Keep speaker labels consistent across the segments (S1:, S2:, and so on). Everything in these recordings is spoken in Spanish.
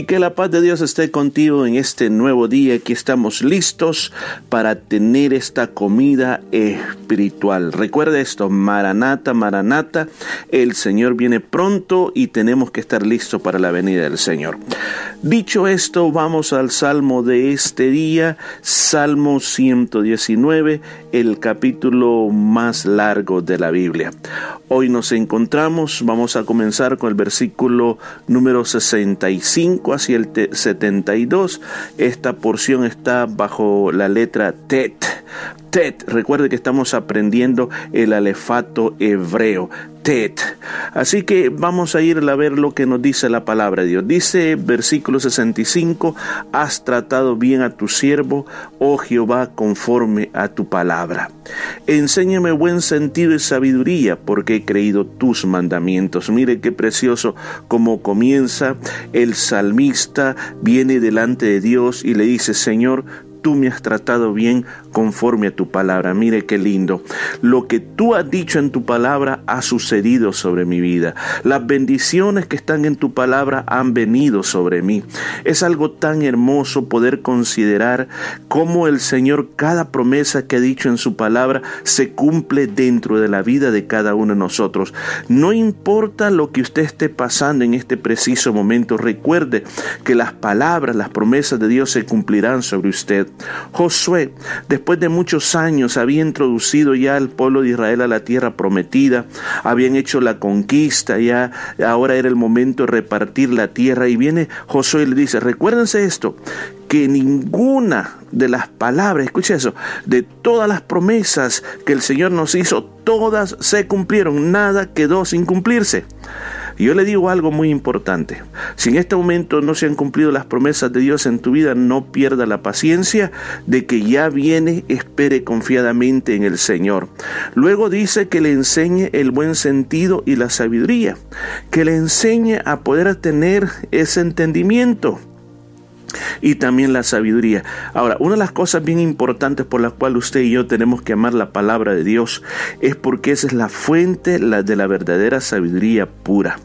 S1: Y que la paz de Dios esté contigo en este nuevo día. Aquí estamos listos para tener esta comida espiritual. Recuerda esto, Maranata, Maranata, el Señor viene pronto y tenemos que estar listos para la venida del Señor. Dicho esto, vamos al salmo de este día, Salmo 119, el capítulo más largo de la Biblia. Hoy nos encontramos, vamos a comenzar con el versículo número 65 hacia el 72. Esta porción está bajo la letra Tet. Tet, recuerde que estamos aprendiendo el alefato hebreo. Así que vamos a ir a ver lo que nos dice la palabra de Dios. Dice versículo 65, has tratado bien a tu siervo, oh Jehová, conforme a tu palabra. Enséñame buen sentido y sabiduría, porque he creído tus mandamientos. Mire qué precioso como comienza el salmista, viene delante de Dios y le dice, Señor, tú me has tratado bien conforme a tu palabra. Mire qué lindo. Lo que tú has dicho en tu palabra ha sucedido sobre mi vida. Las bendiciones que están en tu palabra han venido sobre mí. Es algo tan hermoso poder considerar cómo el Señor cada promesa que ha dicho en su palabra se cumple dentro de la vida de cada uno de nosotros. No importa lo que usted esté pasando en este preciso momento, recuerde que las palabras, las promesas de Dios se cumplirán sobre usted. Josué, después de muchos años, había introducido ya al pueblo de Israel a la tierra prometida, habían hecho la conquista, ya ahora era el momento de repartir la tierra. Y viene Josué y le dice, recuérdense esto, que ninguna de las palabras, escuche eso, de todas las promesas que el Señor nos hizo, todas se cumplieron, nada quedó sin cumplirse. Y yo le digo algo muy importante. Si en este momento no se han cumplido las promesas de Dios en tu vida, no pierda la paciencia de que ya viene, espere confiadamente en el Señor. Luego dice que le enseñe el buen sentido y la sabiduría, que le enseñe a poder tener ese entendimiento y también la sabiduría. Ahora, una de las cosas bien importantes por las cuales usted y yo tenemos que amar la palabra de Dios es porque esa es la fuente de la verdadera sabiduría pura.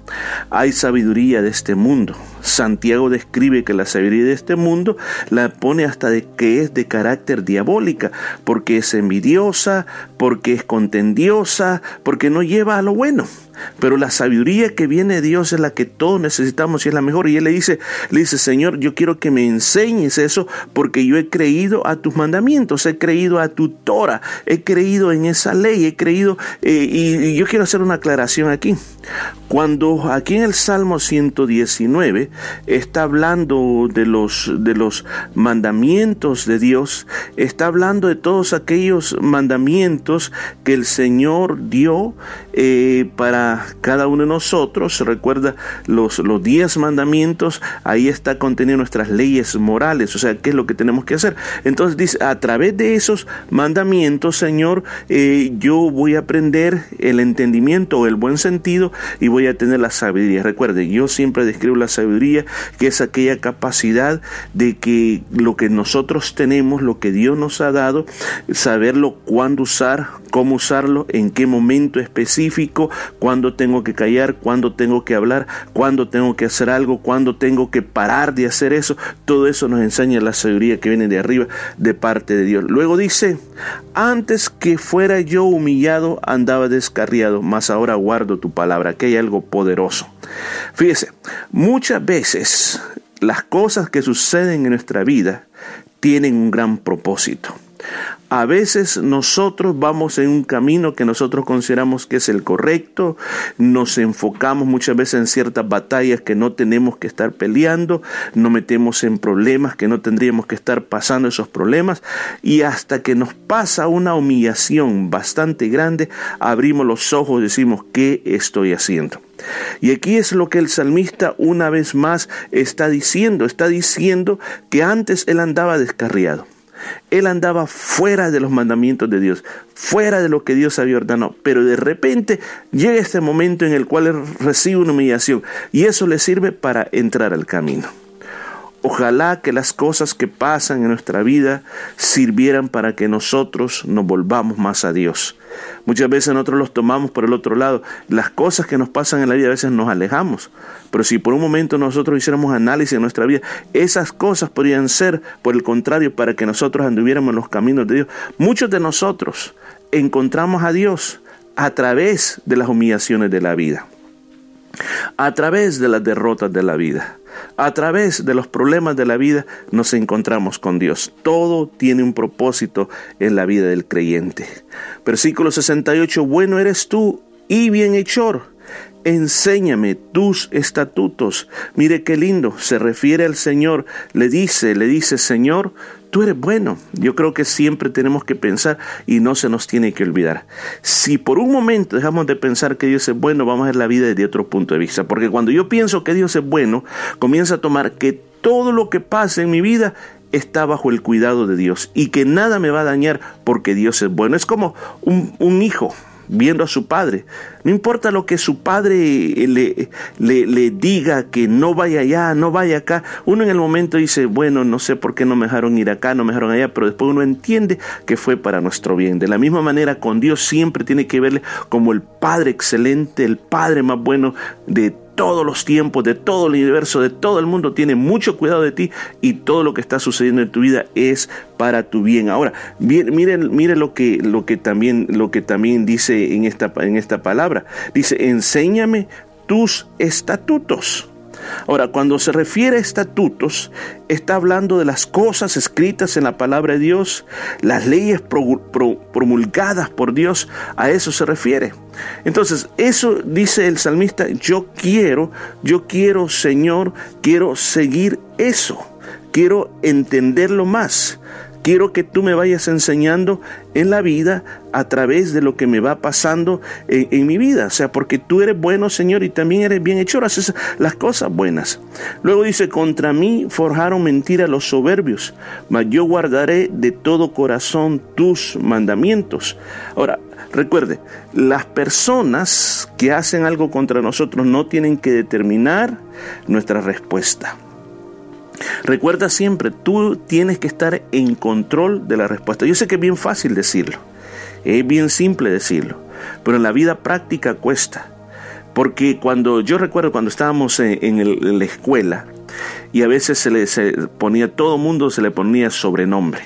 S1: Hay sabiduría de este mundo. Santiago describe que la sabiduría de este mundo la pone hasta de que es de carácter diabólica, porque es envidiosa, porque es contendiosa, porque no lleva a lo bueno. Pero la sabiduría que viene de Dios es la que todos necesitamos y es la mejor. Y él le dice, le dice, Señor, yo quiero que me enseñes eso porque yo he creído a tus mandamientos, he creído a tu Torah, he creído en esa ley, he creído, eh, y, yo quiero hacer una aclaración aquí. Cuando aquí en el Salmo 119 está hablando de los, de los mandamientos de Dios, está hablando de todos aquellos mandamientos que el Señor dio eh, para cada uno de nosotros. Recuerda los, los diez mandamientos, ahí está contenido nuestras leyes morales, o sea, qué es lo que tenemos que hacer. Entonces dice, a través de esos mandamientos, Señor, eh, yo voy a aprender el entendimiento o el buen sentido y voy a tener la sabiduría. Recuerde, yo siempre describo la sabiduría, que es aquella capacidad de que lo que nosotros tenemos, lo que Dios nos ha dado, saberlo cuándo usar, cómo usarlo, en qué momento específico, cuándo tengo que callar, cuándo tengo que hablar, cuándo tengo que hacer algo, cuándo tengo que parar de hacer eso. Todo eso nos enseña la sabiduría que viene de arriba de parte de Dios. Luego dice, antes que fuera yo humillado andaba descarriado, mas ahora guardo tu palabra, que hay algo poderoso. Fíjese, muchas veces las cosas que suceden en nuestra vida tienen un gran propósito. A veces nosotros vamos en un camino que nosotros consideramos que es el correcto, nos enfocamos muchas veces en ciertas batallas que no tenemos que estar peleando, nos metemos en problemas que no tendríamos que estar pasando esos problemas y hasta que nos pasa una humillación bastante grande, abrimos los ojos y decimos, ¿qué estoy haciendo? Y aquí es lo que el salmista una vez más está diciendo, está diciendo que antes él andaba descarriado él andaba fuera de los mandamientos de Dios, fuera de lo que Dios había ordenado. Pero de repente llega este momento en el cual él recibe una humillación y eso le sirve para entrar al camino. Ojalá que las cosas que pasan en nuestra vida sirvieran para que nosotros nos volvamos más a Dios. Muchas veces nosotros los tomamos por el otro lado. Las cosas que nos pasan en la vida a veces nos alejamos. Pero si por un momento nosotros hiciéramos análisis en nuestra vida, esas cosas podrían ser, por el contrario, para que nosotros anduviéramos en los caminos de Dios. Muchos de nosotros encontramos a Dios a través de las humillaciones de la vida, a través de las derrotas de la vida. A través de los problemas de la vida nos encontramos con Dios. Todo tiene un propósito en la vida del creyente. Versículo 68, bueno eres tú y bienhechor. Enséñame tus estatutos. Mire qué lindo, se refiere al Señor, le dice, le dice, Señor, tú eres bueno. Yo creo que siempre tenemos que pensar y no se nos tiene que olvidar. Si por un momento dejamos de pensar que Dios es bueno, vamos a ver la vida desde otro punto de vista. Porque cuando yo pienso que Dios es bueno, comienza a tomar que todo lo que pasa en mi vida está bajo el cuidado de Dios y que nada me va a dañar porque Dios es bueno. Es como un, un hijo viendo a su padre. No importa lo que su padre le, le, diga, que no vaya allá, no vaya acá. Uno en el momento dice, bueno, no sé por qué no me dejaron ir acá, no me dejaron allá, pero después uno entiende que fue para nuestro bien. De la misma manera, con Dios siempre tiene que verle como el Padre excelente, el Padre más bueno de todos los tiempos, de todo el universo, de todo el mundo, tiene mucho cuidado de ti y todo lo que está sucediendo en tu vida es para tu bien. Ahora, miren, miren lo que, lo que también, lo que también dice en esta, en esta palabra. Dice, enséñame tus estatutos. Ahora, cuando se refiere a estatutos, está hablando de las cosas escritas en la palabra de Dios, las leyes promulgadas por Dios, a eso se refiere. Entonces, eso dice el salmista, yo quiero, yo quiero, Señor, quiero seguir eso, quiero entenderlo más. Quiero que tú me vayas enseñando en la vida a través de lo que me va pasando en, mi vida. O sea, porque tú eres bueno, Señor, y también eres bien hecho, haces las cosas buenas. Luego dice, contra mí forjaron mentira los soberbios, mas yo guardaré de todo corazón tus mandamientos. Ahora, recuerde, las personas que hacen algo contra nosotros no tienen que determinar nuestra respuesta. Recuerda siempre, tú tienes que estar en control de la respuesta. Yo sé que es bien fácil decirlo, es bien simple decirlo, pero en la vida práctica cuesta. Porque cuando yo recuerdo cuando estábamos en, la escuela y a veces se le ponía, todo mundo se le ponía sobrenombre.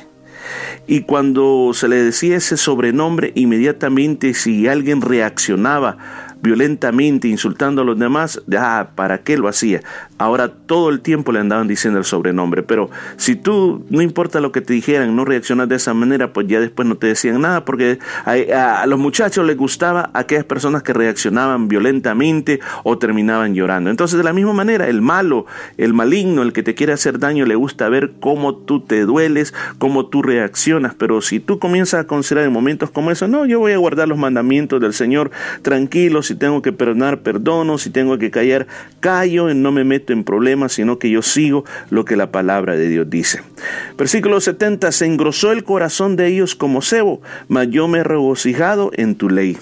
S1: Y cuando se le decía ese sobrenombre, inmediatamente si alguien reaccionaba violentamente insultando a los demás, ya, ¿para qué lo hacía? Ahora todo el tiempo le andaban diciendo el sobrenombre, pero si tú, no importa lo que te dijeran, no reaccionas de esa manera, pues ya después no te decían nada, porque a, los muchachos les gustaba aquellas personas que reaccionaban violentamente o terminaban llorando. Entonces, de la misma manera, el malo, el maligno, el que te quiere hacer daño, le gusta ver cómo tú te dueles, cómo tú reaccionas, pero si tú comienzas a considerar en momentos como eso, no, yo voy a guardar los mandamientos del Señor tranquilos, si tengo que perdonar, perdono, si tengo que callar, callo, no me meto en problemas, sino que yo sigo lo que la palabra de Dios dice. Versículo 70, se engrosó el corazón de ellos como cebo, mas yo me he regocijado en tu ley.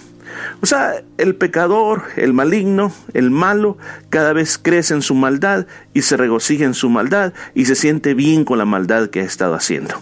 S1: O sea, el pecador, el maligno, el malo, cada vez crece en su maldad y se regocija en su maldad y se siente bien con la maldad que ha estado haciendo.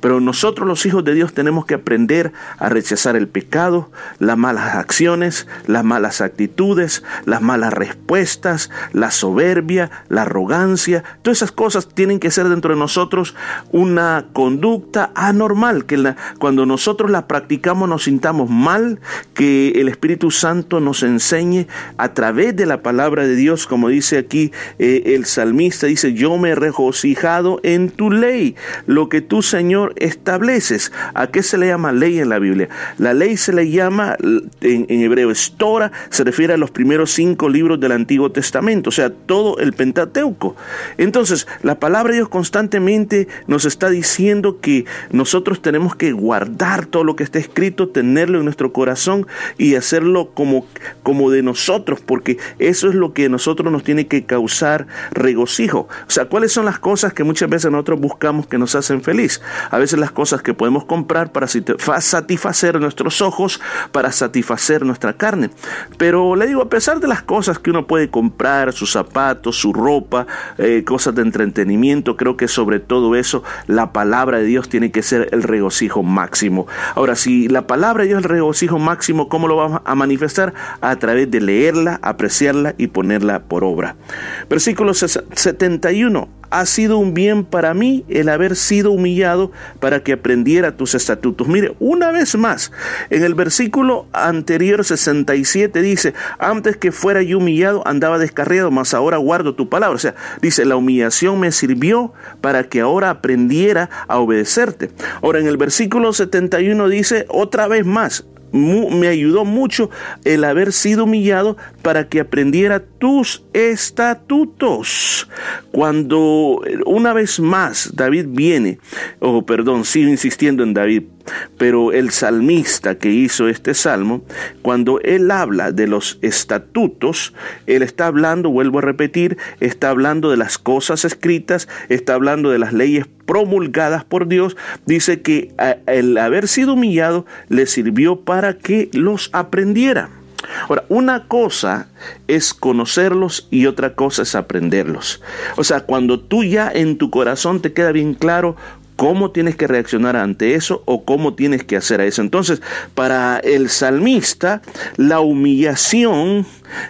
S1: Pero nosotros los hijos de Dios tenemos que aprender a rechazar el pecado, las malas acciones, las malas actitudes, las malas respuestas, la soberbia, la arrogancia. Todas esas cosas tienen que ser dentro de nosotros una conducta anormal, que cuando nosotros la practicamos nos sintamos mal, que el Espíritu Santo nos enseñe a través de la palabra de Dios, como dice aquí eh, el salmista, dice, yo me he regocijado en tu ley, lo que tú, Señor, estableces. ¿A qué se le llama ley en la Biblia? La ley se le llama, en, hebreo, es Torah, se refiere a los primeros cinco libros del Antiguo Testamento, o sea, todo el Pentateuco. Entonces, la palabra de Dios constantemente nos está diciendo que nosotros tenemos que guardar todo lo que está escrito, tenerlo en nuestro corazón y hacerlo como, como de nosotros, porque eso es lo que a nosotros nos tiene que causar regocijo. O sea, ¿cuáles son las cosas que muchas veces nosotros buscamos que nos hacen feliz? A veces las cosas que podemos comprar para satisfacer nuestros ojos, para satisfacer nuestra carne. Pero le digo, a pesar de las cosas que uno puede comprar, sus zapatos, su ropa, eh, cosas de entretenimiento, creo que sobre todo eso la palabra de Dios tiene que ser el regocijo máximo. Ahora, si la palabra de Dios es el regocijo máximo, ¿cómo lo vamos a manifestar? A través de leerla, apreciarla y ponerla por obra. Versículo 71 ha sido un bien para mí el haber sido humillado para que aprendiera tus estatutos. Mire, una vez más, en el versículo anterior 67 dice, antes que fuera yo humillado andaba descarriado, mas ahora guardo tu palabra. O sea, dice, la humillación me sirvió para que ahora aprendiera a obedecerte. Ahora en el versículo 71 dice, otra vez más, me ayudó mucho el haber sido humillado para que aprendiera tus estatutos. Cuando una vez más David viene, o oh, perdón, sigo insistiendo en David, pero el salmista que hizo este salmo, cuando él habla de los estatutos, él está hablando, vuelvo a repetir, está hablando de las cosas escritas, está hablando de las leyes promulgadas por Dios, dice que el haber sido humillado le sirvió para que los aprendiera. Ahora, una cosa es conocerlos y otra cosa es aprenderlos. O sea, cuando tú ya en tu corazón te queda bien claro cómo tienes que reaccionar ante eso o cómo tienes que hacer eso. Entonces, para el salmista, la humillación,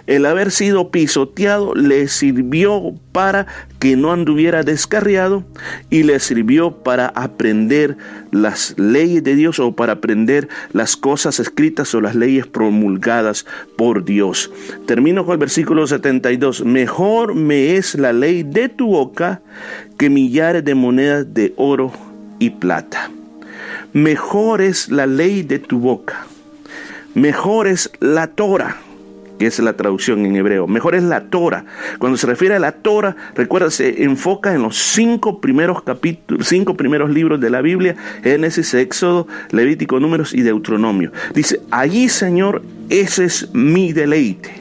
S1: el haber sido pisoteado, le sirvió para que no anduviera descarriado y le sirvió para aprender las leyes de Dios o para aprender las cosas escritas o las leyes promulgadas por Dios. Termino con el versículo 72. Mejor me es la ley de tu boca que millares de monedas de oro y plata. Mejor es la ley de tu boca. Mejor es la Torah, que es la traducción en hebreo. Mejor es la Torah. Cuando se refiere a la Torah, recuerda, se enfoca en los cinco primeros capítulos, cinco primeros libros de la Biblia, Génesis, Éxodo, Levítico, Números y Deuteronomio. Dice, allí, Señor, ese es mi deleite.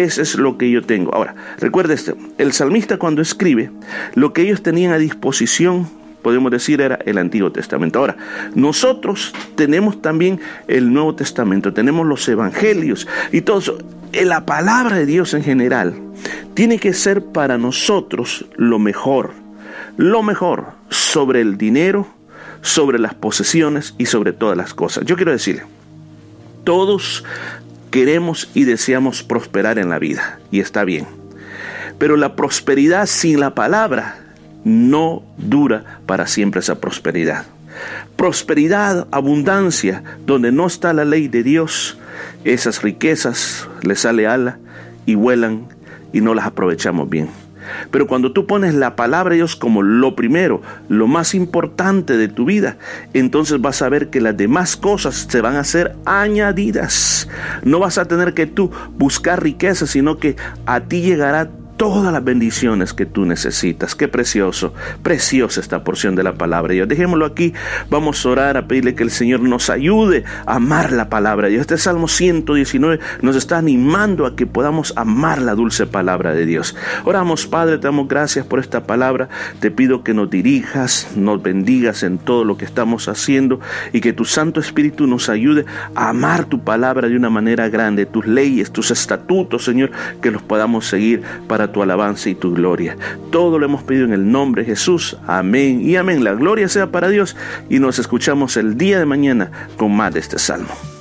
S1: Ese es lo que yo tengo. Ahora, recuerde esto, el salmista cuando escribe, lo que ellos tenían a disposición, podemos decir, era el Antiguo Testamento. Ahora, nosotros tenemos también el Nuevo Testamento, tenemos los Evangelios y todo eso. La palabra de Dios en general tiene que ser para nosotros lo mejor, lo mejor sobre el dinero, sobre las posesiones y sobre todas las cosas. Yo quiero decir, todos queremos y deseamos prosperar en la vida, y está bien. Pero la prosperidad sin la palabra no dura para siempre esa prosperidad. Prosperidad, abundancia, donde no está la ley de Dios, esas riquezas le sale ala y vuelan y no las aprovechamos bien. Pero cuando tú pones la palabra de Dios como lo primero, lo más importante de tu vida, entonces vas a ver que las demás cosas se van a ser añadidas. No vas a tener que tú buscar riqueza, sino que a ti llegará todas las bendiciones que tú necesitas. Qué precioso, preciosa esta porción de la palabra de Dios. Dejémoslo aquí, vamos a orar, a pedirle que el Señor nos ayude a amar la palabra de Dios. Este Salmo 119 nos está animando a que podamos amar la dulce palabra de Dios. Oramos, Padre, te damos gracias por esta palabra. Te pido que nos dirijas, nos bendigas en todo lo que estamos haciendo y que tu Santo Espíritu nos ayude a amar tu palabra de una manera grande, tus leyes, tus estatutos, Señor, que los podamos seguir para tu alabanza y tu gloria. Todo lo hemos pedido en el nombre de Jesús. Amén y amén. La gloria sea para Dios y nos escuchamos el día de mañana con más de este salmo.